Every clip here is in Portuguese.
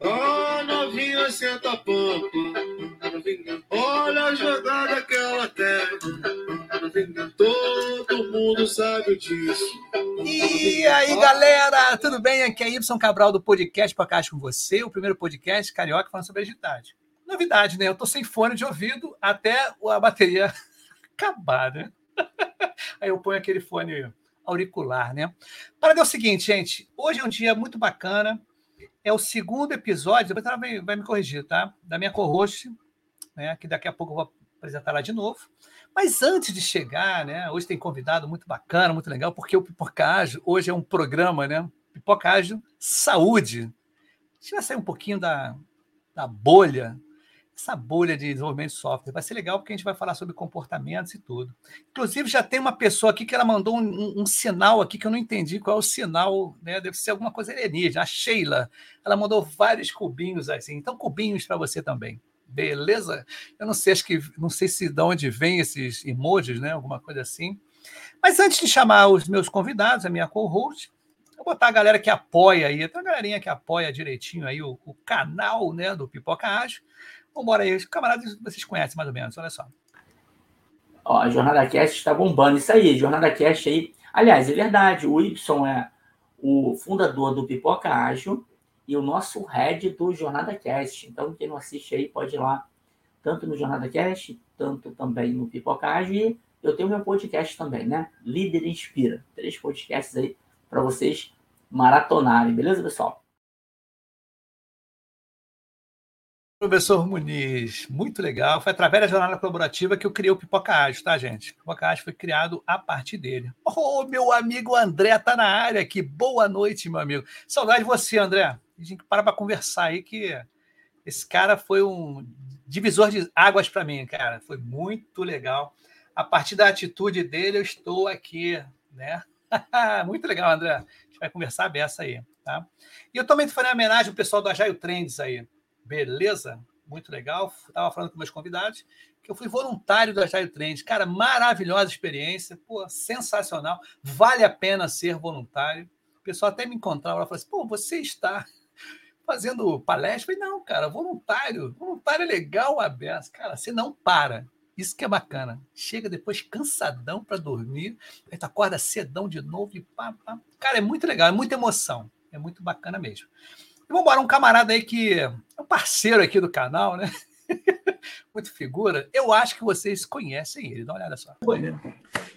Ó, novinha, senta a pampa. Olha a jogada que ela tem. Todo mundo sabe disso. E aí, galera, tudo bem? Aqui é Y Cabral do podcast Podcast com você, o primeiro podcast carioca falando sobre agilidade. Novidade, né? Eu tô sem fone de ouvido até a bateria acabar, né? Aí eu ponho aquele fone auricular, né? Para ver o seguinte, gente, hoje é um dia muito bacana. É o segundo episódio, depois ela vai, vai me corrigir, tá? Da minha co-host, né? Que daqui a pouco eu vou apresentar lá de novo. Mas antes de chegar, né? Hoje tem convidado muito bacana, muito legal, porque o Pipocágio hoje é um programa, né? Pipocágio Saúde. A gente vai sair um pouquinho da, da bolha essa bolha de desenvolvimento de software. Vai ser legal porque a gente vai falar sobre comportamentos e tudo. Inclusive, já tem uma pessoa aqui que ela mandou um, um, um sinal aqui que eu não entendi qual é o sinal, né? Deve ser alguma coisa alienígena. A Sheila, ela mandou vários cubinhos assim. Então, cubinhos para você também. Beleza? Eu não sei, acho que não sei se de onde vem esses emojis, né? Alguma coisa assim. Mas antes de chamar os meus convidados, a minha co-host, vou botar a galera que apoia aí, tem uma galerinha que apoia direitinho aí o, o canal né, do Pipoca Ágil. Vambora aí, os camaradas vocês conhecem mais ou menos, olha só. Ó, a Jornada Cast está bombando. Isso aí, Jornada Cast aí. Aliás, é verdade, o Y é o fundador do Pipoca Ágil e o nosso head do Jornada Cast. Então, quem não assiste aí pode ir lá, tanto no Jornada Cast, tanto também no Pipoca Ágil. E eu tenho meu podcast também, né? Líder Inspira. Três podcasts aí para vocês maratonarem, beleza, pessoal? Professor Muniz, muito legal. Foi através da jornada colaborativa que eu criei o Pipoca Ágil, tá, gente? O Pipoca Ágil foi criado a partir dele. Oh, meu amigo André tá na área aqui. Boa noite, meu amigo. Saudade de você, André. A gente para para conversar aí que esse cara foi um divisor de águas para mim, cara. Foi muito legal. A partir da atitude dele, eu estou aqui, né? muito legal, André. A gente vai conversar a beça aí, tá? E eu também falei homenagem ao pessoal do Agile Trends aí. Beleza? Muito legal. Estava falando com meus convidados que eu fui voluntário do Agile Trends. Cara, maravilhosa experiência. Pô, sensacional. Vale a pena ser voluntário. O pessoal até me encontrava lá e falou assim: pô, você está fazendo palestra? Eu falei, não, cara, voluntário. Voluntário é legal, aberto. Cara, você não para. Isso que é bacana. Chega depois cansadão para dormir, aí tu acorda cedão de novo e pá, pá. Cara, é muito legal, é muita emoção. É muito bacana mesmo. E vamos embora, um camarada aí que é um parceiro aqui do canal, né? Muito figura. Eu acho que vocês conhecem ele. Dá uma olhada só.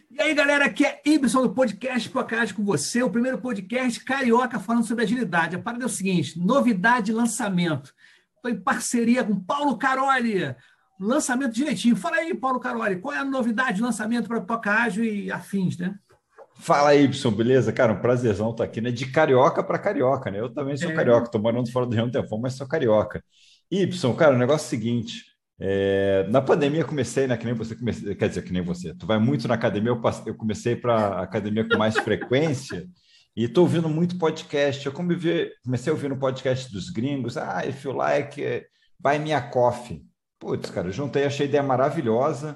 E aí, galera, aqui é Ibson do podcast Podcast com você, o primeiro podcast carioca falando sobre agilidade. A parada é o seguinte: novidade de lançamento. Estou em parceria com Paulo Caroli. Lançamento direitinho. Fala aí, Paulo Caroli, qual é a novidade de lançamento para Pipoca e afins, né? Fala aí, Y, beleza? Cara, um prazerzão estar aqui, né? De carioca para carioca, né? Eu também sou é. carioca, estou morando fora do Rio um tempão, mas sou carioca. Y, cara, o negócio é o seguinte: é, na pandemia eu comecei, né? Que nem você comecei, quer dizer, que nem você. Tu vai muito na academia, eu, passei, eu comecei para academia com mais frequência e estou ouvindo muito podcast. Eu comecei, comecei ouvindo podcast dos gringos. Ah, if you like, buy me a coffee. Putz, cara, juntei, achei a ideia maravilhosa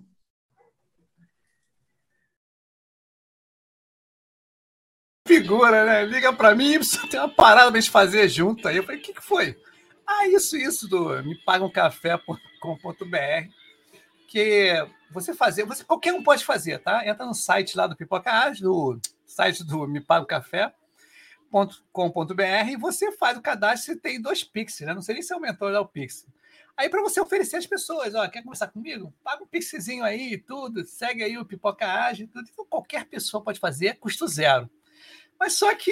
Figura, né? Liga para mim, tem uma parada pra gente fazer junto. Aí eu falei, o que, que foi? Ah, isso, isso, do me paga um café.com.br, que você fazer, você qualquer um pode fazer, tá? Entra no site lá do Pipoca do site do Me Paga um Café, .com.br e você faz o cadastro e tem dois Pix, né? Não sei nem se aumentou lá o Pix. Aí para você oferecer às pessoas, ó, quer conversar comigo? Paga um pixzinho aí, tudo, segue aí o Pipoca Ágil, tudo. Então qualquer pessoa pode fazer, custo zero. Mas só que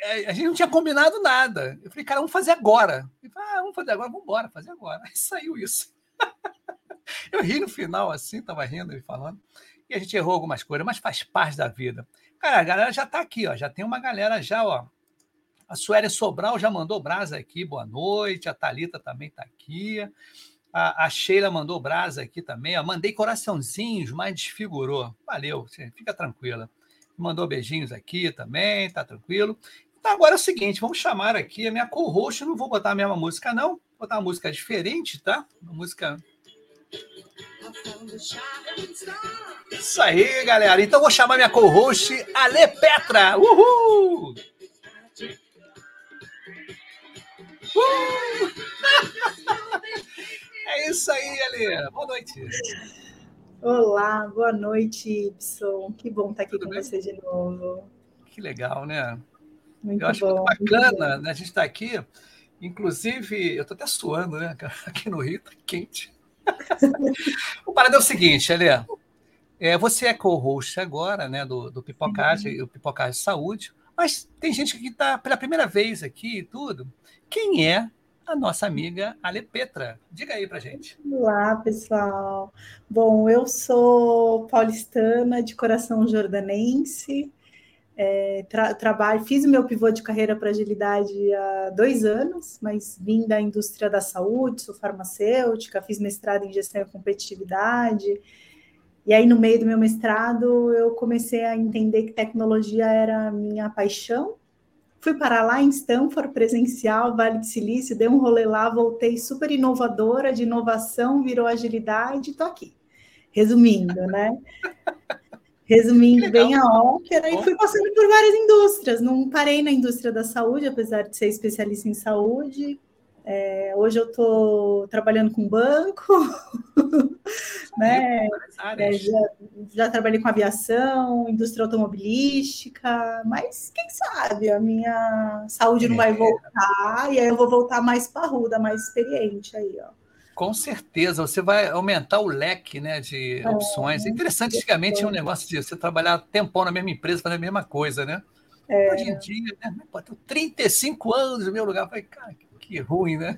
é, a gente não tinha combinado nada. Eu falei, cara, vamos fazer agora. Eu falei, ah, vamos fazer agora, vamos embora, fazer agora. Aí saiu isso. Eu ri no final, assim, tava rindo e falando. E a gente errou algumas coisas, mas faz parte da vida. Cara, a galera já está aqui, ó. Já tem uma galera já, ó. A Suélia Sobral já mandou brasa aqui, boa noite. A Talita também está aqui. A, a, Sheila mandou brasa aqui também. Ó. Mandei coraçãozinhos, mas desfigurou. Valeu, fica tranquila. Mandou beijinhos aqui também, tá tranquilo. Então agora é o seguinte, vamos chamar aqui a minha co-host. Não vou botar a mesma música, não. Vou botar uma música diferente, tá? Uma música isso aí, galera. Então vou chamar minha co-host, Ale Petra. Uhul! Uh! é isso aí, Ale. Boa noite. Olá, boa noite, Y. Que bom estar aqui Tudo com bem? você de novo. Que legal, né? Muito eu acho bom, muito bacana né? a gente estar tá aqui. Inclusive, eu estou até suando, né? Aqui no Rio está quente. o parada é o seguinte, Elê. É, você é co-host agora, né, do, do Pipocagem, uhum. o Pipocagem Saúde, mas tem gente que está pela primeira vez aqui e tudo. Quem é a nossa amiga Ale Petra? Diga aí pra gente. Olá, pessoal. Bom, eu sou paulistana de coração jordanense, é, tra trabalho, fiz o meu pivô de carreira para agilidade há dois anos, mas vim da indústria da saúde, sou farmacêutica, fiz mestrado em gestão e competitividade. E aí, no meio do meu mestrado, eu comecei a entender que tecnologia era a minha paixão. Fui parar lá em Stanford, presencial, Vale do Silício, dei um rolê lá, voltei super inovadora, de inovação, virou agilidade, estou aqui. Resumindo, né? resumindo bem a ópera, e fui passando por várias indústrias. Não parei na indústria da saúde, apesar de ser especialista em saúde. É, hoje eu estou trabalhando com banco, né? É, já, já, trabalhei com aviação, indústria automobilística, mas quem sabe a minha saúde não vai voltar e aí eu vou voltar mais parruda, mais experiente aí, ó. Com certeza, você vai aumentar o leque né, de é, opções. É interessante, antigamente tinha um negócio de você trabalhar tempão na mesma empresa, fazer a mesma coisa, né? É. Hoje em dia, né? Pô, 35 anos no meu lugar. Eu falei, cara, que, que ruim, né?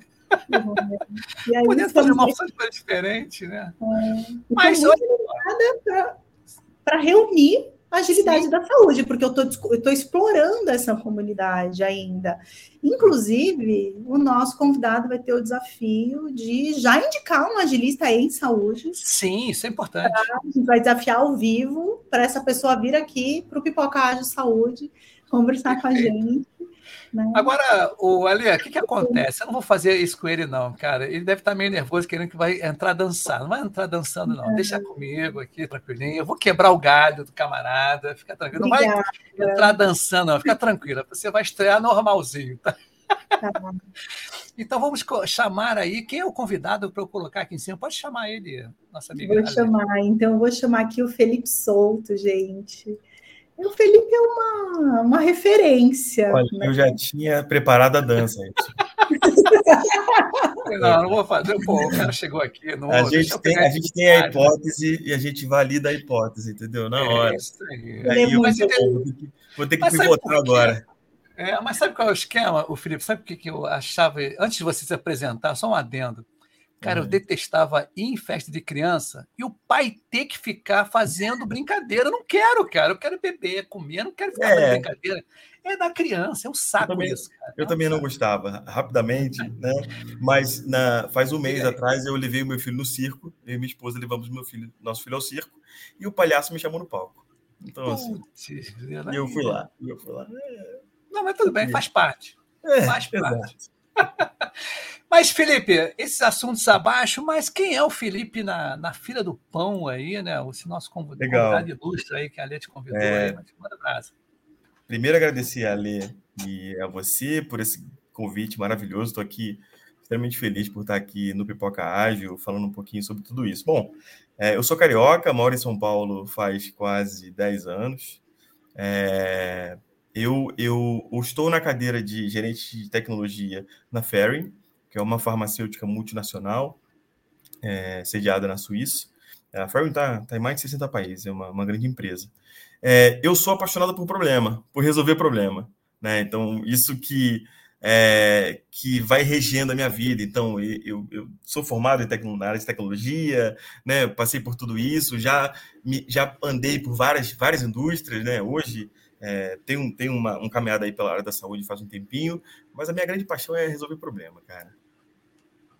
Poder fazer uma opção diferente, né? É. Mas olha. Para reunir agilidade Sim. da saúde, porque eu estou explorando essa comunidade ainda. Inclusive, o nosso convidado vai ter o desafio de já indicar um agilista em saúde. Sim, isso é importante. A gente vai desafiar ao vivo para essa pessoa vir aqui para o Pipoca Ágil Saúde, conversar Perfeito. com a gente. Né? Agora, o Ale, o que, que acontece? Eu não vou fazer isso com ele, não, cara. Ele deve estar meio nervoso, querendo que vai entrar dançar. Não vai entrar dançando, não. Deixa comigo aqui, tranquilinho. Eu vou quebrar o galho do camarada. Fica tranquilo. Não vai entrar dançando, não. Fica tranquila. Você vai estrear normalzinho, tá? Tá então vamos chamar aí. Quem é o convidado para eu colocar aqui em cima? Pode chamar ele, nossa amiga. Vou chamar, então vou chamar aqui o Felipe Souto, gente. O Felipe é uma, uma referência. Olha, né? eu já tinha preparado a dança. não, não vou fazer. Pô, o cara chegou aqui. Não, a, gente tem, a gente tem a hipótese e a gente valida a hipótese, entendeu? Na é hora. aí. aí eu, vou, ter que, vou ter que pivotar agora. É, mas sabe qual é o esquema, o Felipe? Sabe o que, que eu achava? Antes de você se apresentar, só um adendo. Cara, uhum. eu detestava ir em festa de criança e o pai ter que ficar fazendo brincadeira. Eu não quero, cara. Eu quero beber, comer, não quero ficar é. fazendo brincadeira. É da criança, é um saco eu também, isso, cara. Eu é um também não gostava, rapidamente, né? Mas na, faz um mês é. atrás eu levei o meu filho no circo, eu e minha esposa levamos meu filho, nosso filho ao circo, e o palhaço me chamou no palco. Então, assim, Putz, e eu fui lá, eu fui lá. É... Não, mas tudo bem, faz parte. É, faz parte. Mas, Felipe, esses assuntos abaixo, mas quem é o Felipe na, na fila do pão aí, né? O nosso convidado, convidado ilustre aí, que a Lete convidou é. aí, mas manda brasa. primeiro agradecer a Lê e a você por esse convite maravilhoso. Estou aqui extremamente feliz por estar aqui no Pipoca Ágil, falando um pouquinho sobre tudo isso. Bom, é, eu sou carioca, moro em São Paulo faz quase 10 anos. É, eu, eu, estou na cadeira de gerente de tecnologia na Ferring, que é uma farmacêutica multinacional é, sediada na Suíça. A Ferring está tá em mais de 60 países, é uma, uma grande empresa. É, eu sou apaixonado por problema, por resolver problema. Né? Então, isso que é, que vai regendo a minha vida. Então, eu, eu sou formado em na área de tecnologia, né? passei por tudo isso, já, já andei por várias, várias indústrias, né? hoje é, tenho, tenho uma, um caminhada aí pela área da saúde faz um tempinho, mas a minha grande paixão é resolver problema, cara.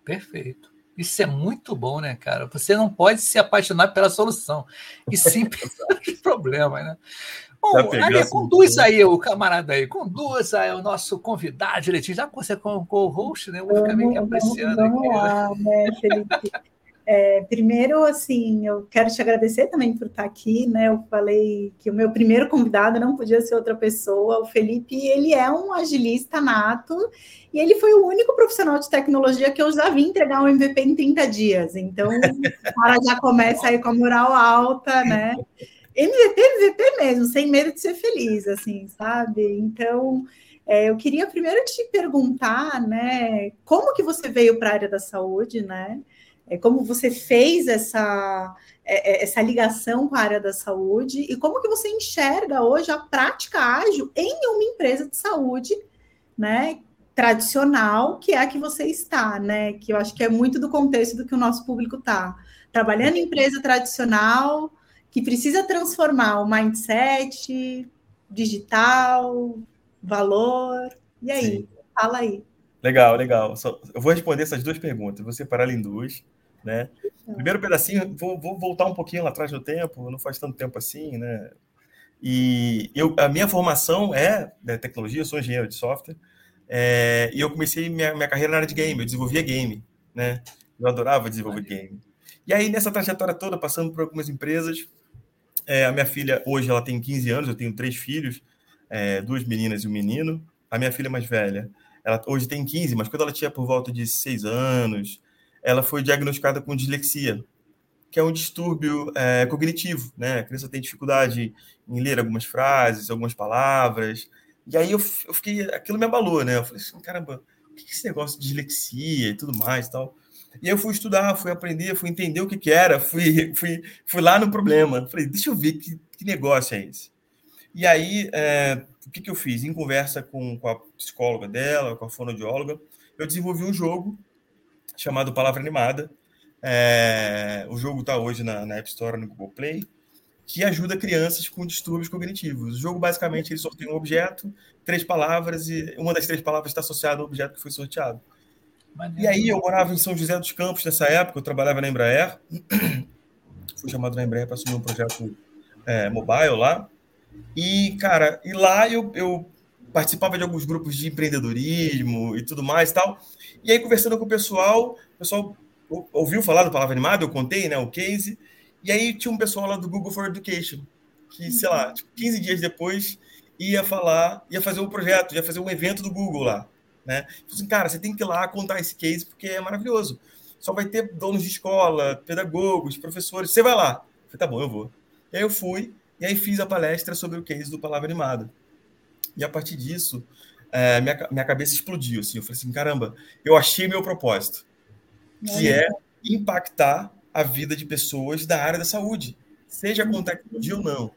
Perfeito. Isso é muito bom, né, cara? Você não pode se apaixonar pela solução, e sim pelos problemas, né? Bom, Ali, conduz aí o camarada aí, conduz aí o nosso convidado direitinho, já que você é co-host, né? Eu vou ficar meio que apreciando vamos, vamos aqui. Lá, né, Felipe? É, primeiro, assim, eu quero te agradecer também por estar aqui, né? Eu falei que o meu primeiro convidado não podia ser outra pessoa. O Felipe, ele é um agilista nato e ele foi o único profissional de tecnologia que eu já vi entregar um MVP em 30 dias. Então, o cara já começa aí com a moral alta, né? MVP, MVP mesmo, sem medo de ser feliz, assim, sabe? Então, é, eu queria primeiro te perguntar, né, como que você veio para a área da saúde, né? É, como você fez essa, é, é, essa ligação com a área da saúde e como que você enxerga hoje a prática ágil em uma empresa de saúde, né? Tradicional, que é a que você está, né? Que eu acho que é muito do contexto do que o nosso público está. Trabalhando em empresa tradicional, que precisa transformar o mindset digital, valor. E aí? Sim. Fala aí. Legal, legal. Só, eu vou responder essas duas perguntas, vou separar em duas. Né? Primeiro pedacinho, vou, vou, voltar um pouquinho lá atrás no tempo, não faz tanto tempo assim, né? E eu, a minha formação é de tecnologia, eu sou engenheiro de software, é, e eu comecei minha, minha carreira na área de game, eu desenvolvia game, né? Eu adorava desenvolver game. E aí, nessa trajetória toda, passando por algumas empresas, é, a minha filha, hoje, ela tem 15 anos, eu tenho três filhos, é, duas meninas e um menino. A minha filha mais velha, ela hoje tem 15, mas quando ela tinha por volta de 6 anos, ela foi diagnosticada com dislexia, que é um distúrbio é, cognitivo, né? A criança tem dificuldade em ler algumas frases, algumas palavras. E aí eu, eu fiquei, aquilo me abalou, né? Eu falei assim, caramba, o que é esse negócio de dislexia e tudo mais e tal? E eu fui estudar, fui aprender, fui entender o que, que era, fui, fui, fui lá no problema. Falei, deixa eu ver que, que negócio é esse. E aí, é, o que, que eu fiz? Em conversa com, com a psicóloga dela, com a fonoaudióloga, eu desenvolvi um jogo chamado Palavra Animada. É, o jogo está hoje na, na, App Store, no Google Play, que ajuda crianças com distúrbios cognitivos. O jogo, basicamente, ele sorteia um objeto, três palavras, e uma das três palavras está associada ao objeto que foi sorteado. E aí eu morava em São José dos Campos nessa época, eu trabalhava na Embraer, fui chamado na Embraer para assumir um projeto é, mobile lá. E, cara, e lá eu, eu participava de alguns grupos de empreendedorismo e tudo mais e tal. E aí, conversando com o pessoal, o pessoal ouviu falar do Palavra Animada, eu contei, né, o case. E aí tinha um pessoal lá do Google for Education, que, sei lá, tipo, 15 dias depois ia falar, ia fazer um projeto, ia fazer um evento do Google lá. Né? Assim, cara, você tem que ir lá contar esse case porque é maravilhoso. Só vai ter donos de escola, pedagogos, professores. Você vai lá. Eu falei, tá bom, eu vou. E aí eu fui, e aí fiz a palestra sobre o case do Palavra Animada. E a partir disso, é, minha, minha cabeça explodiu. Assim, eu falei assim, caramba, eu achei meu propósito, que é impactar a vida de pessoas da área da saúde, seja com tecnologia ou não.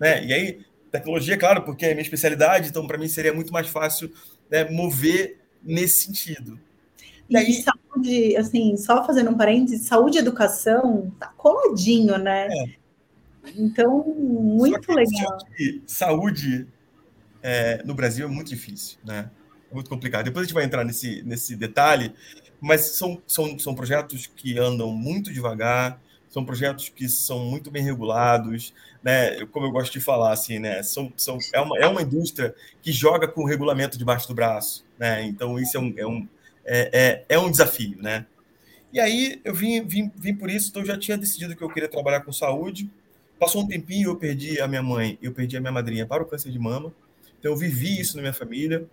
Né? E aí, tecnologia, claro, porque é minha especialidade, então para mim seria muito mais fácil né, mover nesse sentido. E, aí, saúde, assim, só fazendo um parênteses, saúde e educação tá coladinho, né? É. Então, muito legal. Saúde é, no Brasil é muito difícil, né? É muito complicado. Depois a gente vai entrar nesse, nesse detalhe, mas são, são, são projetos que andam muito devagar, são projetos que são muito bem regulados, né? Como eu gosto de falar, assim, né? São, são, é, uma, é uma indústria que joga com o regulamento debaixo do braço, né? Então, isso é um, é um, é, é, é um desafio, né? E aí, eu vim, vim, vim por isso, então eu já tinha decidido que eu queria trabalhar com saúde. Passou um tempinho, eu perdi a minha mãe, eu perdi a minha madrinha para o câncer de mama. Então, eu vivi isso na minha família,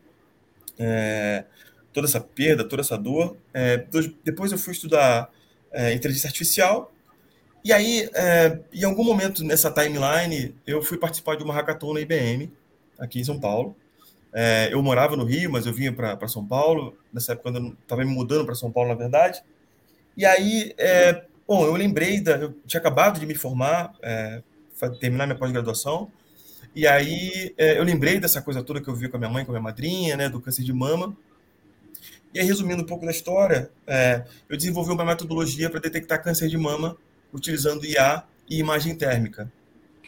é, toda essa perda, toda essa dor. É, depois eu fui estudar é, inteligência artificial, e aí, é, em algum momento nessa timeline, eu fui participar de uma hackathon na IBM, aqui em São Paulo. É, eu morava no Rio, mas eu vinha para São Paulo, nessa época eu estava me mudando para São Paulo, na verdade. E aí, é, bom, eu lembrei, da, eu tinha acabado de me formar, terminar minha pós-graduação, e aí é, eu lembrei dessa coisa toda que eu vi com a minha mãe, com a minha madrinha, né, do câncer de mama. E aí, resumindo um pouco da história, é, eu desenvolvi uma metodologia para detectar câncer de mama utilizando IA e imagem térmica.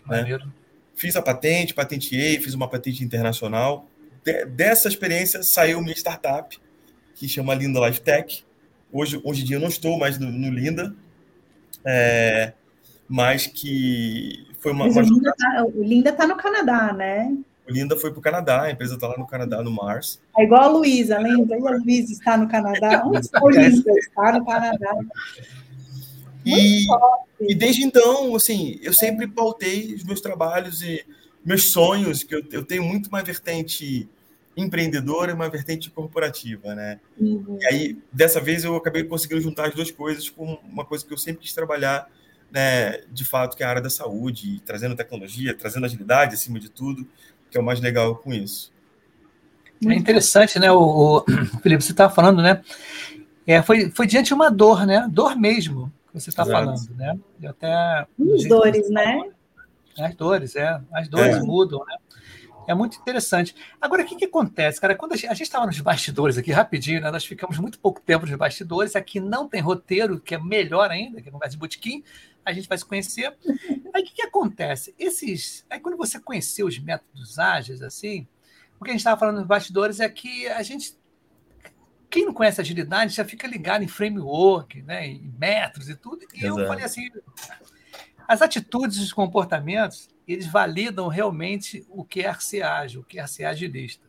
Né? Fiz a patente, patenteei, fiz uma patente internacional. De, dessa experiência saiu minha startup, que chama Linda Life Tech. Hoje, hoje em dia eu não estou mais no, no Linda, é, mas que foi uma. O Linda está Linda tá no Canadá, né? O Linda foi para o Canadá, a empresa está lá no Canadá, no Mars. É igual a Luísa, lembra? E a Luísa está no Canadá? Onde está o Linda? Está no Canadá. E, e, desde então, assim, eu sempre pautei os meus trabalhos e meus sonhos, que eu, eu tenho muito uma vertente empreendedora e uma vertente corporativa, né? Uhum. E aí, dessa vez, eu acabei conseguindo juntar as duas coisas com uma coisa que eu sempre quis trabalhar, né, de fato, que é a área da saúde, trazendo tecnologia, trazendo agilidade acima de tudo, que é o mais legal com isso. É interessante, né, o, o Felipe, você estava falando, né? É, foi, foi diante de uma dor, né? Dor mesmo que você está falando, né? Eu até. As dores, né? As dores, é. As dores é. mudam, né? É muito interessante. Agora, o que, que acontece, cara? Quando a gente estava nos bastidores aqui, rapidinho, né? nós ficamos muito pouco tempo nos bastidores. Aqui não tem roteiro, que é melhor ainda, que é conversa de botequim. A gente vai se conhecer. Aí, o que, que acontece? Esses. Aí, quando você conheceu os métodos ágeis, assim, o que a gente estava falando nos bastidores é que a gente quem não conhece agilidade já fica ligado em framework, né, em metros e tudo. E Exato. eu falei assim: as atitudes e os comportamentos, eles validam realmente o que é ágil, o que é ser agilista.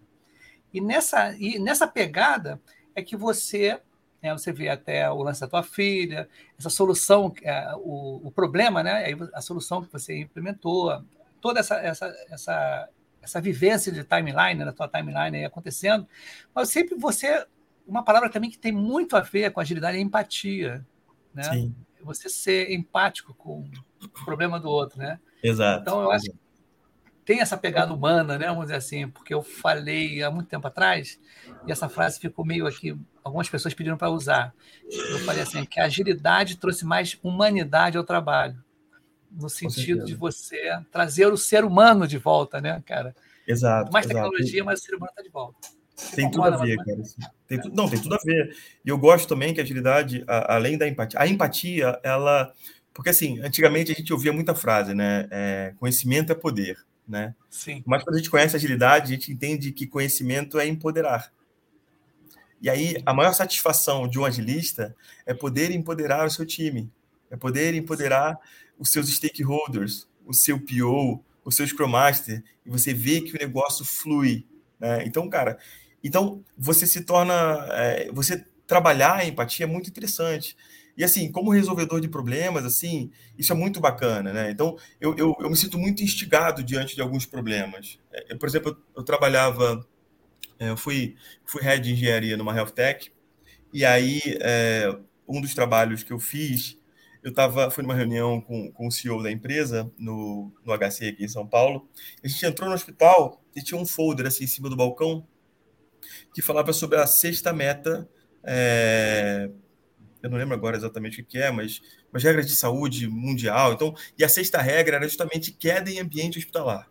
E nessa, e nessa pegada é que você, né, você vê até o lance da tua filha, essa solução, é, o, o problema, né, a solução que você implementou, toda essa, essa, essa, essa vivência de timeline, da tua timeline aí acontecendo, mas sempre você uma palavra também que tem muito a ver com agilidade é empatia, né? Sim. Você ser empático com o problema do outro, né? Exato. Então eu acho que tem essa pegada humana, né? Vamos dizer assim, porque eu falei há muito tempo atrás e essa frase ficou meio aqui, algumas pessoas pediram para usar. Eu falei assim que a agilidade trouxe mais humanidade ao trabalho, no sentido de você trazer o ser humano de volta, né, cara? Exato. Mais exato. tecnologia, mas o ser humano está de volta. Tem tudo a ver, cara. Tem tu, não, tem tudo a ver. E eu gosto também que a agilidade, além da empatia, a empatia, ela. Porque, assim, antigamente a gente ouvia muita frase, né? É, conhecimento é poder, né? Sim. Mas quando a gente conhece a agilidade, a gente entende que conhecimento é empoderar. E aí, a maior satisfação de um agilista é poder empoderar o seu time, é poder empoderar os seus stakeholders, o seu PO, o seu Scrum Master, e você vê que o negócio flui. Né? Então, cara, então, você se torna. É, você trabalhar a empatia é muito interessante. E assim, como resolvedor de problemas, assim, isso é muito bacana, né? Então, eu, eu, eu me sinto muito instigado diante de alguns problemas. É, eu, por exemplo, eu, trabalhava, é, eu fui, fui head de engenharia numa health tech, e aí é, um dos trabalhos que eu fiz, eu tava, fui numa reunião com, com o CEO da empresa, no, no HC aqui em São Paulo, a gente entrou no hospital e tinha um folder assim em cima do balcão que falava sobre a sexta meta. É, eu não lembro agora exatamente o que é, mas, mas regras de saúde mundial. Então, e a sexta regra era justamente queda em ambiente hospitalar.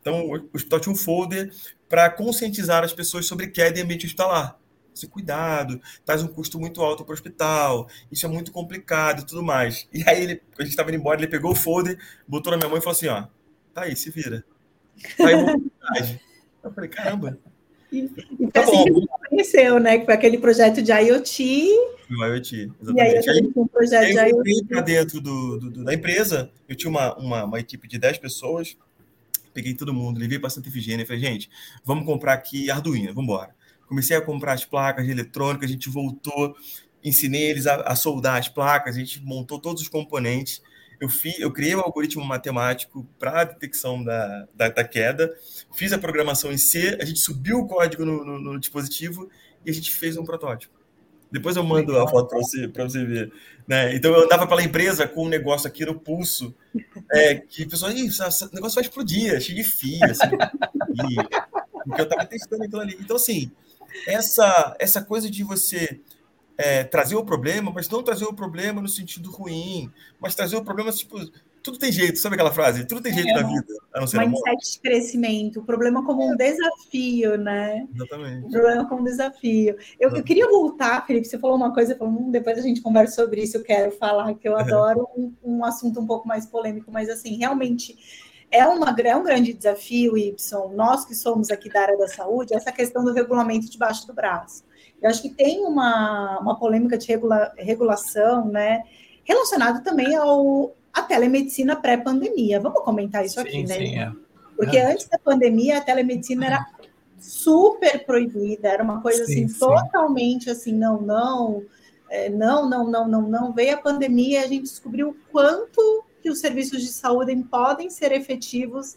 Então, o hospital tinha um folder para conscientizar as pessoas sobre queda em ambiente hospitalar. Esse cuidado, traz um custo muito alto para o hospital, isso é muito complicado e tudo mais. E aí, ele, a gente estava indo embora, ele pegou o folder, botou na minha mão e falou assim: ó, tá aí, se vira. Tá aí, eu falei: caramba, e, e tá assim que você conheceu, né? Que foi aquele projeto de IoT. O IoT, exatamente. E aí, aí um projeto de IoT. para dentro do, do, da empresa, eu tinha uma, uma, uma, equipe de 10 pessoas, peguei todo mundo, levei para Santa Efigênia e falei, gente, vamos comprar aqui Arduino, vamos embora. Comecei a comprar as placas de eletrônica, a gente voltou, ensinei eles a, a soldar as placas, a gente montou todos os componentes. Eu, fiz, eu criei o um algoritmo matemático para a detecção da, da, da, queda, fiz a programação em C, a gente subiu o código no, no, no dispositivo e a gente fez um protótipo. Depois eu mando a foto para você, você ver. Né? Então eu andava pela empresa com um negócio aqui no pulso, é, que o pessoal, esse negócio vai explodir, é cheio de fio, assim, porque eu estava testando aquilo ali. Então, assim, essa, essa coisa de você é, trazer o problema, mas não trazer o problema no sentido ruim, mas trazer o problema, tipo, tudo tem jeito, sabe aquela frase? Tudo tem jeito é, na vida, a não ser Mindset de crescimento, o problema como um desafio, né? Exatamente. O problema como um desafio. Eu, eu queria voltar, Felipe, você falou uma coisa, falou, hum, depois a gente conversa sobre isso, eu quero falar, que eu adoro um, um assunto um pouco mais polêmico, mas assim, realmente é, uma, é um grande desafio, Y, nós que somos aqui da área da saúde, essa questão do regulamento debaixo do braço. Eu acho que tem uma, uma polêmica de regula, regulação, né? Relacionado também ao a telemedicina pré-pandemia. Vamos comentar isso sim, aqui, né? Sim, é. Porque é. antes da pandemia, a telemedicina era super proibida, era uma coisa sim, assim, sim. totalmente assim, não, não, é, não, não, não, não, não. Veio a pandemia e a gente descobriu o quanto que os serviços de saúde podem ser efetivos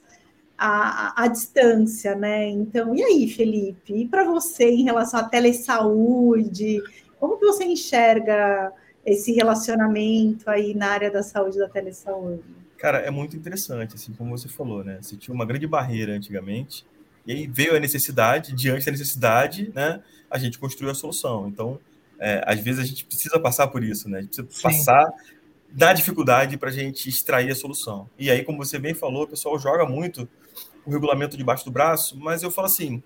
à, à distância, né? Então, e aí, Felipe? E para você em relação à telesaúde? Como que você enxerga esse relacionamento aí na área da saúde da telesaúde? Cara, é muito interessante, assim, como você falou, né? Você tinha uma grande barreira antigamente, e aí veio a necessidade, diante da necessidade, né? A gente construiu a solução. Então, é, às vezes a gente precisa passar por isso, né? A gente precisa Sim. passar da dificuldade para a gente extrair a solução. E aí, como você bem falou, o pessoal joga muito o regulamento debaixo do braço, mas eu falo assim,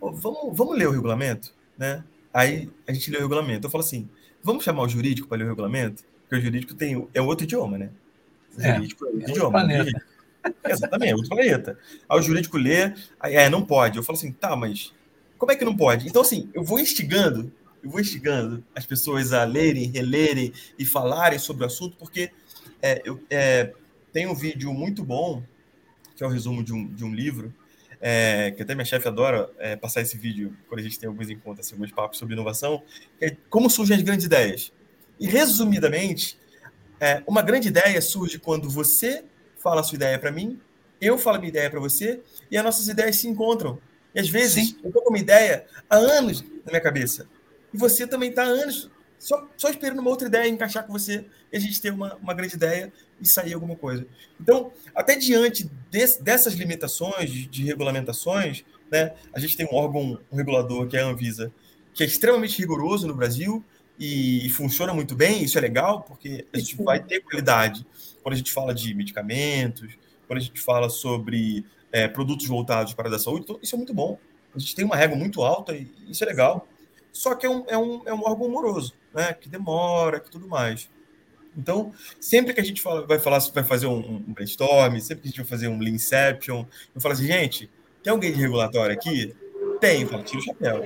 vamos, vamos ler o regulamento, né? Aí a gente lê o regulamento. Eu falo assim, vamos chamar o jurídico para ler o regulamento? Porque o jurídico tem é outro idioma, né? O é, jurídico é outro é idioma. Planeta. Exatamente, é outro planeta. Aí o jurídico lê, aí, é, não pode. Eu falo assim, tá, mas como é que não pode? Então, assim, eu vou instigando, eu vou instigando as pessoas a lerem, relerem e falarem sobre o assunto, porque é, eu, é, tem um vídeo muito bom que é o resumo de um, de um livro, é, que até minha chefe adora é, passar esse vídeo quando a gente tem alguns encontros, assim, alguns papos sobre inovação, é como surgem as grandes ideias. E, resumidamente, é, uma grande ideia surge quando você fala a sua ideia para mim, eu falo a minha ideia para você, e as nossas ideias se encontram. E às vezes Sim. eu estou com uma ideia há anos na minha cabeça, e você também está há anos só, só esperando uma outra ideia encaixar com você e a gente ter uma, uma grande ideia e sair alguma coisa. Então, até diante de, dessas limitações de, de, regulamentações, né, a gente tem um órgão um regulador, que é a Anvisa, que é extremamente rigoroso no Brasil e, e funciona muito bem, isso é legal, porque a gente vai ter qualidade quando a gente fala de medicamentos, quando a gente fala sobre é, produtos voltados para a saúde, então isso é muito bom. A gente tem uma régua muito alta e isso é legal. Só que é um, é um, é um órgão moroso né, que demora, que tudo mais. Então, sempre que a gente fala, vai falar, vai fazer um, um brainstorm, sempre que a gente vai fazer um Leanception, eu falo assim, gente, tem alguém de regulatório aqui? Tem, fala, tira o chapéu.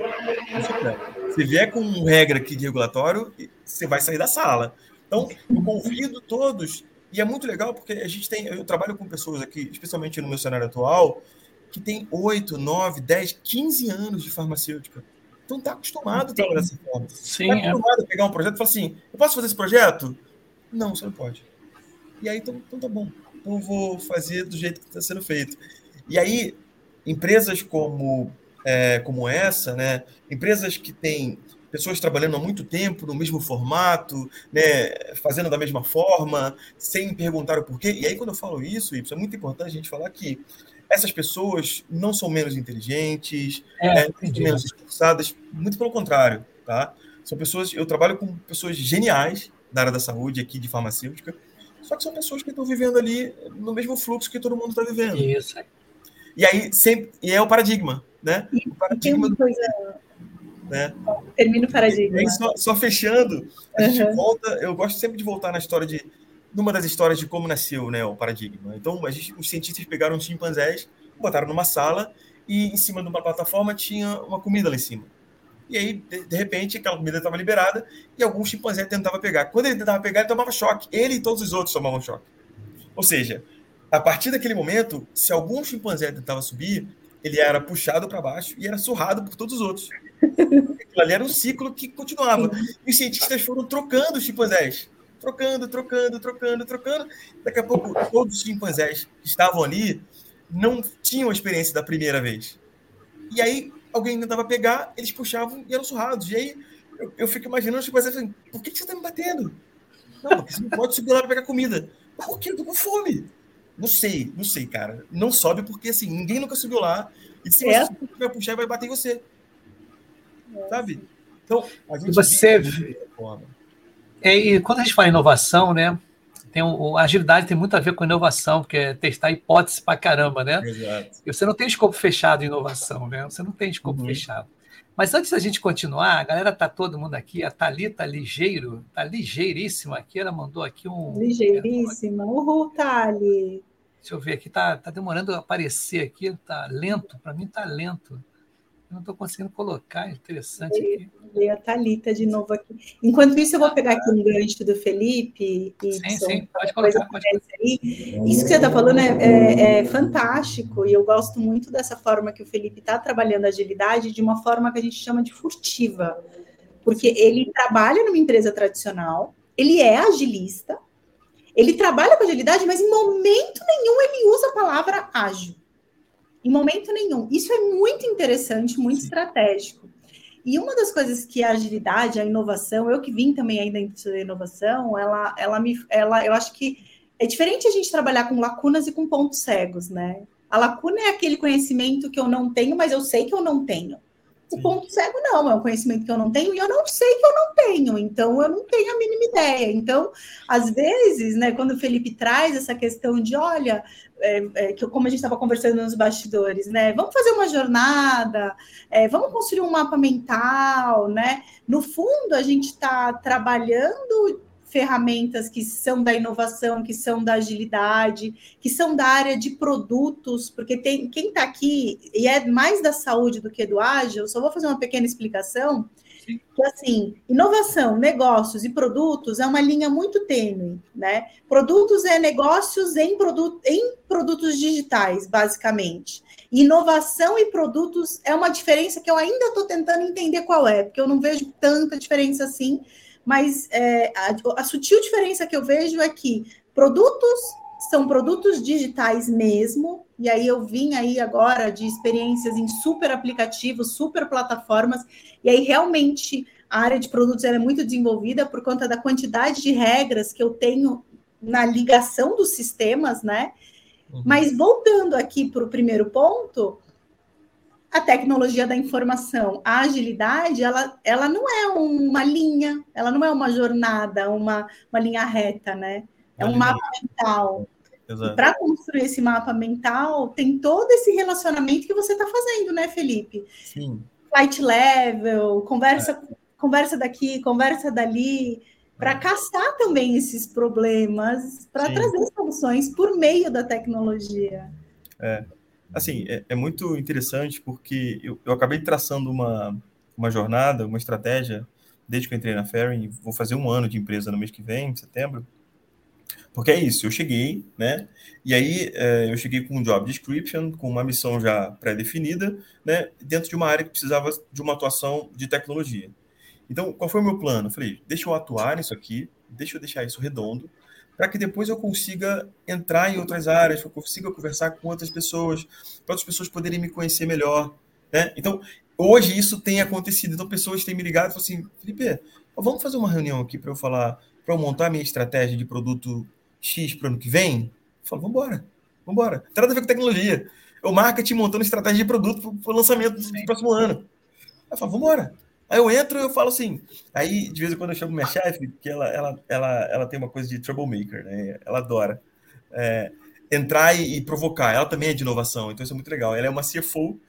Tira o chapéu. Se vier com regra aqui de regulatório, você vai sair da sala. Então, eu convido todos, e é muito legal porque a gente tem, eu trabalho com pessoas aqui, especialmente no meu cenário atual, que tem 8, 9, 10, 15 anos de farmacêutica. Então tá acostumado a trabalhar dessa forma. Sim, tá acostumado é. a pegar um projeto e falar assim: eu posso fazer esse projeto? Não, você não pode. E aí, então, então tá bom. Então eu vou fazer do jeito que está sendo feito. E aí, empresas como, é, como essa, né? Empresas que têm pessoas trabalhando há muito tempo no mesmo formato, né, fazendo da mesma forma, sem perguntar o porquê. E aí, quando eu falo isso, isso é muito importante a gente falar que essas pessoas não são menos inteligentes, é, né, menos esforçadas, muito pelo contrário, tá? São pessoas, eu trabalho com pessoas geniais da área da saúde aqui de farmacêutica, só que são pessoas que estão vivendo ali no mesmo fluxo que todo mundo está vivendo. Isso. E aí sempre e é o paradigma, né? E, o paradigma do, coisa... né? Termina o paradigma. E aí, só, só, fechando, a uhum. gente volta. Eu gosto sempre de voltar na história de numa das histórias de como nasceu né, o paradigma. Então, a gente, os cientistas pegaram chimpanzés, botaram numa sala e em cima de uma plataforma tinha uma comida lá em cima. E aí, de, de repente, aquela comida estava liberada e algum chimpanzé tentava pegar. Quando ele tentava pegar, ele tomava choque. Ele e todos os outros tomavam choque. Ou seja, a partir daquele momento, se algum chimpanzé tentava subir, ele era puxado para baixo e era surrado por todos os outros. Aquilo ali era um ciclo que continuava. E os cientistas foram trocando os chimpanzés trocando, trocando, trocando, trocando. Daqui a pouco, todos os chimpanzés que estavam ali não tinham a experiência da primeira vez. E aí, alguém tentava pegar, eles puxavam e eram surrados. E aí, eu, eu fico imaginando os chimpanzés assim, por que, que você está me batendo? Não, porque você não pode subir lá para pegar comida. Por quê? Eu tô com fome. Não sei, não sei, cara. Não sobe porque, assim, ninguém nunca subiu lá. E se é. você vai puxar, vai bater em você. Sabe? Então, a gente. Você. É, e quando a gente fala em inovação, né? Tem um, a agilidade tem muito a ver com inovação, porque é testar hipótese pra caramba, né? Exato. E você não tem escopo fechado em inovação, né? Você não tem escopo uhum. fechado. Mas antes da gente continuar, a galera tá todo mundo aqui, a Thalita Ligeiro, tá ligeiríssima aqui, ela mandou aqui um... Ligeiríssima, uhul, Thali! Deixa eu ver aqui, tá, tá demorando a aparecer aqui, tá lento, para mim tá lento não estou conseguindo colocar, interessante aqui. Ler a Thalita de novo aqui. Enquanto isso, eu vou pegar aqui um gancho do Felipe. E sim, sim, pode colocar. Pode aí. Isso que você está falando é, é, é, fantástico, e eu gosto muito dessa forma que o Felipe está trabalhando a agilidade, de uma forma que a gente chama de furtiva. Porque ele trabalha numa empresa tradicional, ele é agilista, ele trabalha com agilidade, mas em momento nenhum ele usa a palavra ágil. Em momento nenhum. Isso é muito interessante, muito Sim. estratégico. E uma das coisas que a agilidade, a inovação, eu que vim também ainda da inovação, ela, ela me, ela, eu acho que é diferente a gente trabalhar com lacunas e com pontos cegos, né? A lacuna é aquele conhecimento que eu não tenho, mas eu sei que eu não tenho. O ponto cego não, é um conhecimento que eu não tenho e eu não sei que eu não tenho, então eu não tenho a mínima ideia. Então, às vezes, né, quando o Felipe traz essa questão de, olha, é, é, que como a gente estava conversando nos bastidores, né, vamos fazer uma jornada, é, vamos construir um mapa mental, né? No fundo, a gente está trabalhando ferramentas que são da inovação, que são da agilidade, que são da área de produtos, porque tem quem está aqui e é mais da saúde do que do ágil, só vou fazer uma pequena explicação. Que assim, inovação, negócios e produtos é uma linha muito tênue, né? Produtos é negócios em, produto, em produtos digitais, basicamente. Inovação e produtos é uma diferença que eu ainda estou tentando entender qual é, porque eu não vejo tanta diferença assim mas é, a, a sutil diferença que eu vejo é que produtos são produtos digitais mesmo, e aí eu vim aí agora de experiências em super aplicativos, super plataformas, e aí realmente a área de produtos é muito desenvolvida por conta da quantidade de regras que eu tenho na ligação dos sistemas, né? Uhum. Mas voltando aqui para o primeiro ponto, a tecnologia da informação, a agilidade, ela, ela não é uma linha, ela não é uma jornada, uma, uma linha reta, né? É um mapa mental. Para construir esse mapa mental, tem todo esse relacionamento que você está fazendo, né, Felipe? Sim. Flight level, conversa, é. conversa daqui, conversa dali, para é. caçar também esses problemas, para trazer soluções por meio da tecnologia. É assim, é, é muito interessante porque eu, eu, acabei traçando uma, uma jornada, uma estratégia, desde que eu entrei na Ferry, vou fazer um ano de empresa no mês que vem, em setembro, porque é isso, eu cheguei, né? E aí é, eu cheguei com um job description, com uma missão já pré-definida, né? Dentro de uma área que precisava de uma atuação de tecnologia. Então, qual foi o meu plano? Eu falei, deixa eu atuar nisso aqui, deixa eu deixar isso redondo, para que depois eu consiga entrar em outras áreas, que eu consiga conversar com outras pessoas, para outras pessoas poderem me conhecer melhor. Né? Então, hoje isso tem acontecido. Então, pessoas têm me ligado e falam assim: Felipe, vamos fazer uma reunião aqui para eu falar, para eu montar minha estratégia de produto X para o ano que vem? Eu falo, vamos embora, vamos embora. Tem nada a ver com tecnologia. É o marketing montando estratégia de produto para o lançamento do próximo ano. Eu falo, vamos embora. Aí eu entro e eu falo assim. Aí, de vez em quando, eu chamo minha chefe, que ela, ela, ela, ela tem uma coisa de troublemaker, né? Ela adora é, entrar e, e, provocar. Ela também é de inovação, então isso é muito legal. Ela é uma CFO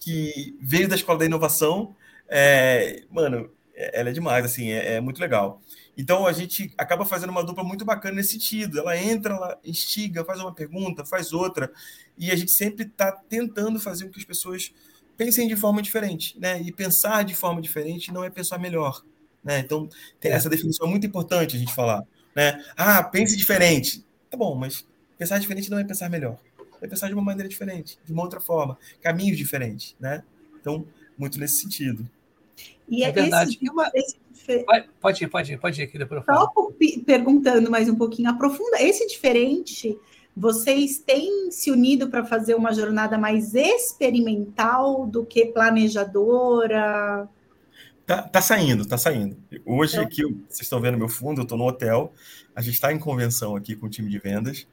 que veio da escola da inovação. É, mano, ela é demais, assim, é, é, muito legal. Então a gente acaba fazendo uma dupla muito bacana nesse sentido. Ela entra, ela instiga, faz uma pergunta, faz outra, e a gente sempre está tentando fazer com que as pessoas pensem de forma diferente, né? E pensar de forma diferente não é pensar melhor, né? Então, tem essa definição é muito importante a gente falar, né? Ah, pense diferente. Tá bom, mas pensar diferente não é pensar melhor. É pensar de uma maneira diferente, de uma outra forma, caminhos diferentes, né? Então, muito nesse sentido. E é, é verdade. Esse, esse Pode ir, pode ir, pode ir aqui depois Só perguntando mais um pouquinho, aprofunda. Esse diferente, vocês têm se unido para fazer uma jornada mais experimental do que planejadora? Tá, tá saindo, tá saindo. Hoje então, aqui, vocês estão vendo meu fundo, eu estou no hotel, a gente está em convenção aqui com o time de vendas.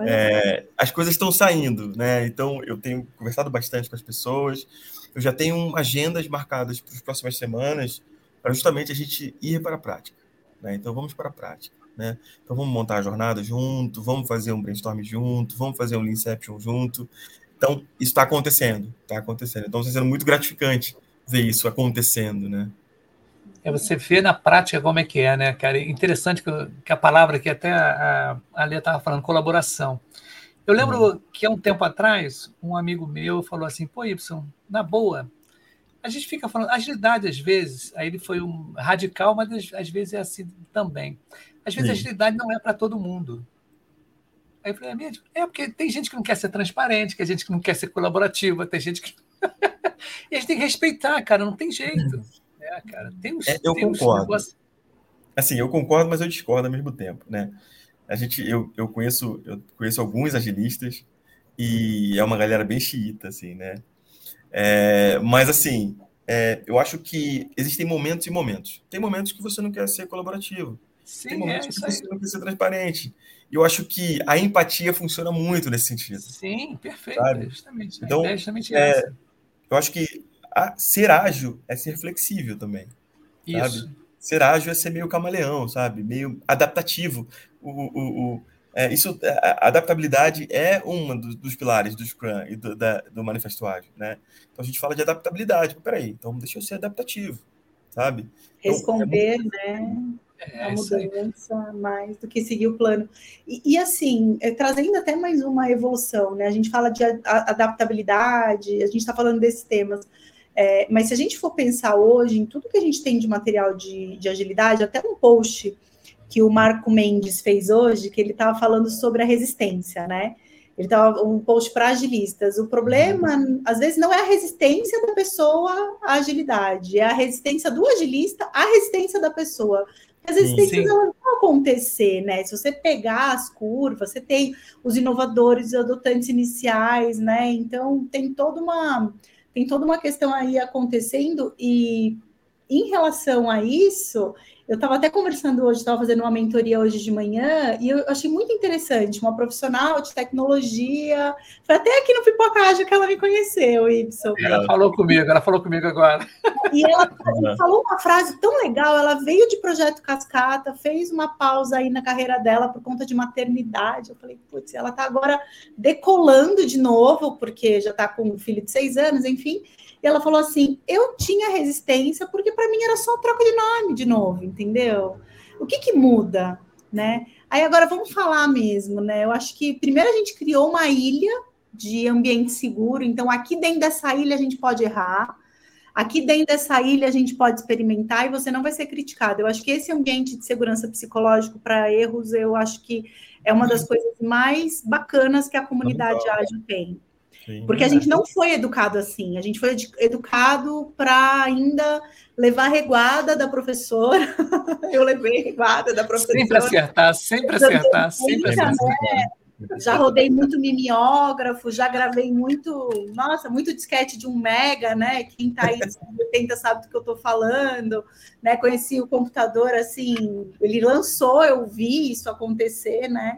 É, as coisas estão saindo, né? Então eu tenho conversado bastante com as pessoas. Eu já tenho agendas marcadas para as próximas semanas para justamente a gente ir para a prática. Né? Então vamos para a prática. Né? Então vamos montar a jornada junto, vamos fazer um brainstorm junto, vamos fazer um Leanception junto. Então isso está acontecendo, está acontecendo. Então está sendo muito gratificante ver isso acontecendo, né? É você vê na prática como é que é, né, cara? Interessante que, que a palavra que até a, a Lê estava falando, colaboração. Eu lembro uhum. que há um tempo atrás, um amigo meu falou assim, pô, Y, na boa, a gente fica falando, agilidade às vezes, aí ele foi um radical, mas às vezes é assim também. Às vezes Sim. a agilidade não é para todo mundo. Aí eu falei, é, é porque tem gente que não quer ser transparente, tem gente que não quer ser colaborativa, tem gente que. e a gente tem que respeitar, cara, não tem jeito. É, cara, tem uns, é, eu tem concordo. Uns assim, eu concordo, mas eu discordo ao mesmo tempo, né? A gente, eu, eu conheço, eu conheço alguns agilistas e é uma galera bem xiita, assim, né? É, mas assim, é, eu acho que existem momentos e momentos. Tem momentos que você não quer ser colaborativo. Sim, tem momentos é, que você não quer ser transparente. E eu acho que a empatia funciona muito nesse sentido. Sim, perfeito. Sabe? Justamente. Então, é justamente é, eu acho que a, ser ágil é ser flexível também. Isso. Sabe? Ser ágil é ser meio camaleão, sabe? Meio adaptativo. O, o, o é, isso, a adaptabilidade é um dos, dos pilares do Scrum e do, da, do Manifesto Ágil, né? Então a gente fala de adaptabilidade. Peraí, então deixa eu ser adaptativo, sabe? Responder, então, é muito... né? É, a mudança mais do que seguir o plano. E, e assim, é, trazendo até mais uma evolução, né? A gente fala de a, a, adaptabilidade, a gente está falando desses temas. É, mas se a gente for pensar hoje em tudo que a gente tem de material de, de agilidade, até um post que o Marco Mendes fez hoje, que ele estava falando sobre a resistência, né? Ele estava um post para agilistas. O problema, às vezes, não é a resistência da pessoa à agilidade, é a resistência do agilista à resistência da pessoa. As resistências vão acontecer, né? Se você pegar as curvas, você tem os inovadores, os adotantes iniciais, né? Então tem toda uma tem toda uma questão aí acontecendo e em relação a isso, eu estava até conversando hoje, estava fazendo uma mentoria hoje de manhã, e eu achei muito interessante, uma profissional de tecnologia. Foi até aqui no Pipocagem que ela me conheceu, Y. Ela falou comigo, ela falou comigo agora. E ela falou uma frase tão legal, ela veio de Projeto Cascata, fez uma pausa aí na carreira dela por conta de maternidade. Eu falei, putz, ela está agora decolando de novo, porque já está com um filho de seis anos, enfim. E ela falou assim: eu tinha resistência porque para mim era só troca de nome de novo, entendeu? O que, que muda, né? Aí agora vamos falar mesmo, né? Eu acho que primeiro a gente criou uma ilha de ambiente seguro, então aqui dentro dessa ilha a gente pode errar. Aqui dentro dessa ilha a gente pode experimentar e você não vai ser criticado. Eu acho que esse ambiente de segurança psicológico para erros, eu acho que é uma das coisas mais bacanas que a comunidade ágil tem. Sim, Porque a gente não foi educado assim, a gente foi educado para ainda levar reguada da professora. Eu levei reguada da professora. Sempre acertar, sempre acertar, sempre acertar. Né? Já rodei muito mimeógrafo, já gravei muito, nossa, muito disquete de um mega, né? Quem está aí nos 80 sabe do que eu estou falando, né? Conheci o computador assim, ele lançou, eu vi isso acontecer, né?